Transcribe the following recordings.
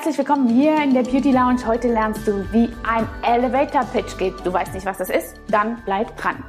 Herzlich willkommen hier in der Beauty Lounge. Heute lernst du, wie ein Elevator Pitch geht. Du weißt nicht, was das ist? Dann bleib dran.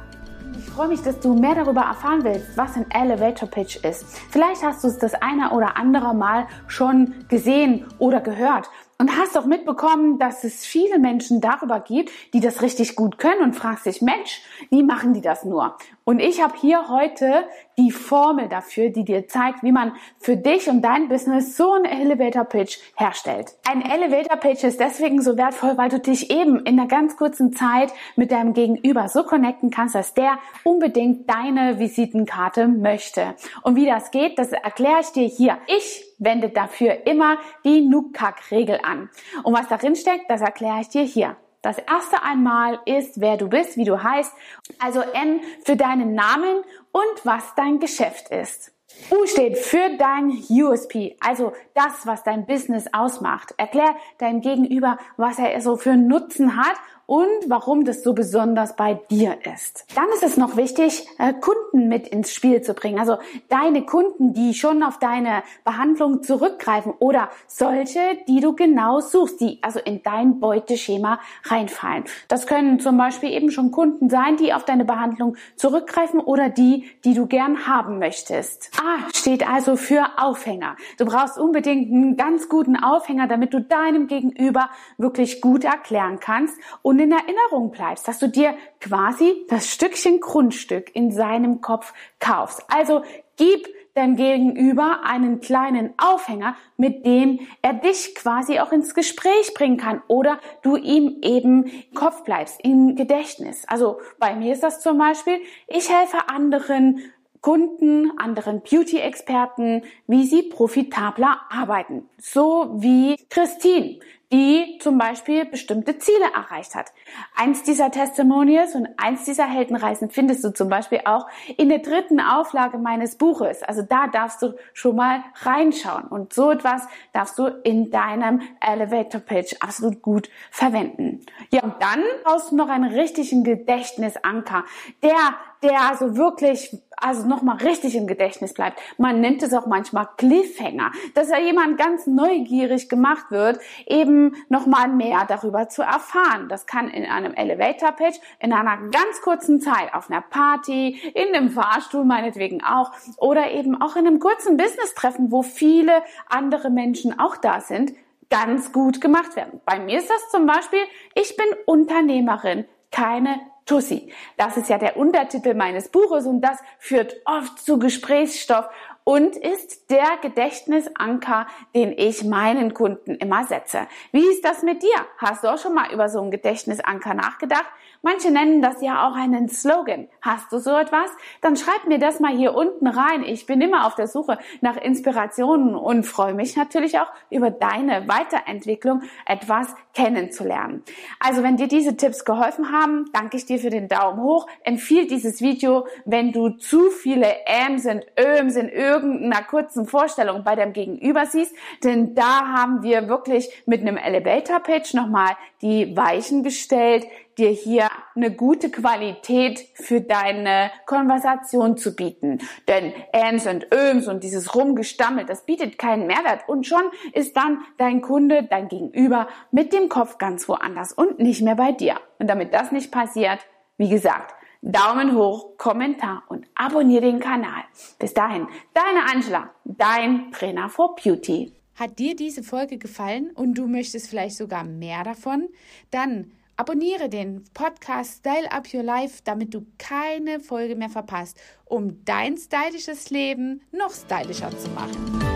Ich freue mich, dass du mehr darüber erfahren willst, was ein Elevator Pitch ist. Vielleicht hast du es das eine oder andere Mal schon gesehen oder gehört und hast auch mitbekommen, dass es viele Menschen darüber gibt, die das richtig gut können und fragst dich, Mensch, wie machen die das nur? Und ich habe hier heute die Formel dafür, die dir zeigt, wie man für dich und dein Business so einen Elevator Pitch herstellt. Ein Elevator Pitch ist deswegen so wertvoll, weil du dich eben in einer ganz kurzen Zeit mit deinem Gegenüber so connecten kannst, dass der unbedingt deine Visitenkarte möchte. Und wie das geht, das erkläre ich dir hier. Ich wende dafür immer die Nukak-Regel an. Und was darin steckt, das erkläre ich dir hier. Das erste einmal ist, wer du bist, wie du heißt. Also N für deinen Namen und was dein Geschäft ist. U steht für dein USP, also das, was dein Business ausmacht. Erklär deinem Gegenüber, was er so für Nutzen hat und warum das so besonders bei dir ist. Dann ist es noch wichtig, äh, Kunden mit ins Spiel zu bringen. Also deine Kunden, die schon auf deine Behandlung zurückgreifen oder solche, die du genau suchst, die also in dein Beuteschema reinfallen. Das können zum Beispiel eben schon Kunden sein, die auf deine Behandlung zurückgreifen oder die, die du gern haben möchtest. A steht also für Aufhänger. Du brauchst unbedingt einen ganz guten Aufhänger, damit du deinem Gegenüber wirklich gut erklären kannst und in Erinnerung bleibst, dass du dir quasi das Stückchen Grundstück in seinem Kopf kaufst. Also gib deinem Gegenüber einen kleinen Aufhänger, mit dem er dich quasi auch ins Gespräch bringen kann oder du ihm eben im Kopf bleibst, im Gedächtnis. Also bei mir ist das zum Beispiel, ich helfe anderen Kunden, anderen Beauty-Experten, wie sie profitabler arbeiten. So wie Christine, die zum Beispiel bestimmte Ziele erreicht hat. Eins dieser Testimonials und eins dieser Heldenreisen findest du zum Beispiel auch in der dritten Auflage meines Buches. Also da darfst du schon mal reinschauen und so etwas darfst du in deinem Elevator Pitch absolut gut verwenden. Ja, und dann brauchst du noch einen richtigen Gedächtnisanker, der der also wirklich, also nochmal richtig im Gedächtnis bleibt. Man nennt es auch manchmal Cliffhanger, dass ja jemand ganz neugierig gemacht wird, eben nochmal mehr darüber zu erfahren. Das kann in einem Elevator Pitch, in einer ganz kurzen Zeit, auf einer Party, in einem Fahrstuhl meinetwegen auch, oder eben auch in einem kurzen Business-Treffen, wo viele andere Menschen auch da sind, ganz gut gemacht werden. Bei mir ist das zum Beispiel, ich bin Unternehmerin, keine Tussi. Das ist ja der Untertitel meines Buches und das führt oft zu Gesprächsstoff und ist der Gedächtnisanker, den ich meinen Kunden immer setze. Wie ist das mit dir? Hast du auch schon mal über so einen Gedächtnisanker nachgedacht? Manche nennen das ja auch einen Slogan. Hast du so etwas? Dann schreib mir das mal hier unten rein. Ich bin immer auf der Suche nach Inspirationen und freue mich natürlich auch über deine Weiterentwicklung etwas kennenzulernen. Also wenn dir diese Tipps geholfen haben, danke ich dir für den Daumen hoch. Empfiehl dieses Video, wenn du zu viele Äms und Öms in irgendeiner kurzen Vorstellung bei deinem Gegenüber siehst, denn da haben wir wirklich mit einem Elevator Pitch nochmal die Weichen gestellt, dir hier eine gute Qualität für deine Konversation zu bieten. Denn Äms und Öms und dieses Rumgestammelt, das bietet keinen Mehrwert. Und schon ist dann dein Kunde, dein Gegenüber mit dem Kopf ganz woanders und nicht mehr bei dir. Und damit das nicht passiert, wie gesagt, Daumen hoch, Kommentar und abonniere den Kanal. Bis dahin, deine Angela, dein Trainer for Beauty. Hat dir diese Folge gefallen und du möchtest vielleicht sogar mehr davon? Dann Abonniere den Podcast Style Up Your Life, damit du keine Folge mehr verpasst, um dein stylisches Leben noch stylischer zu machen.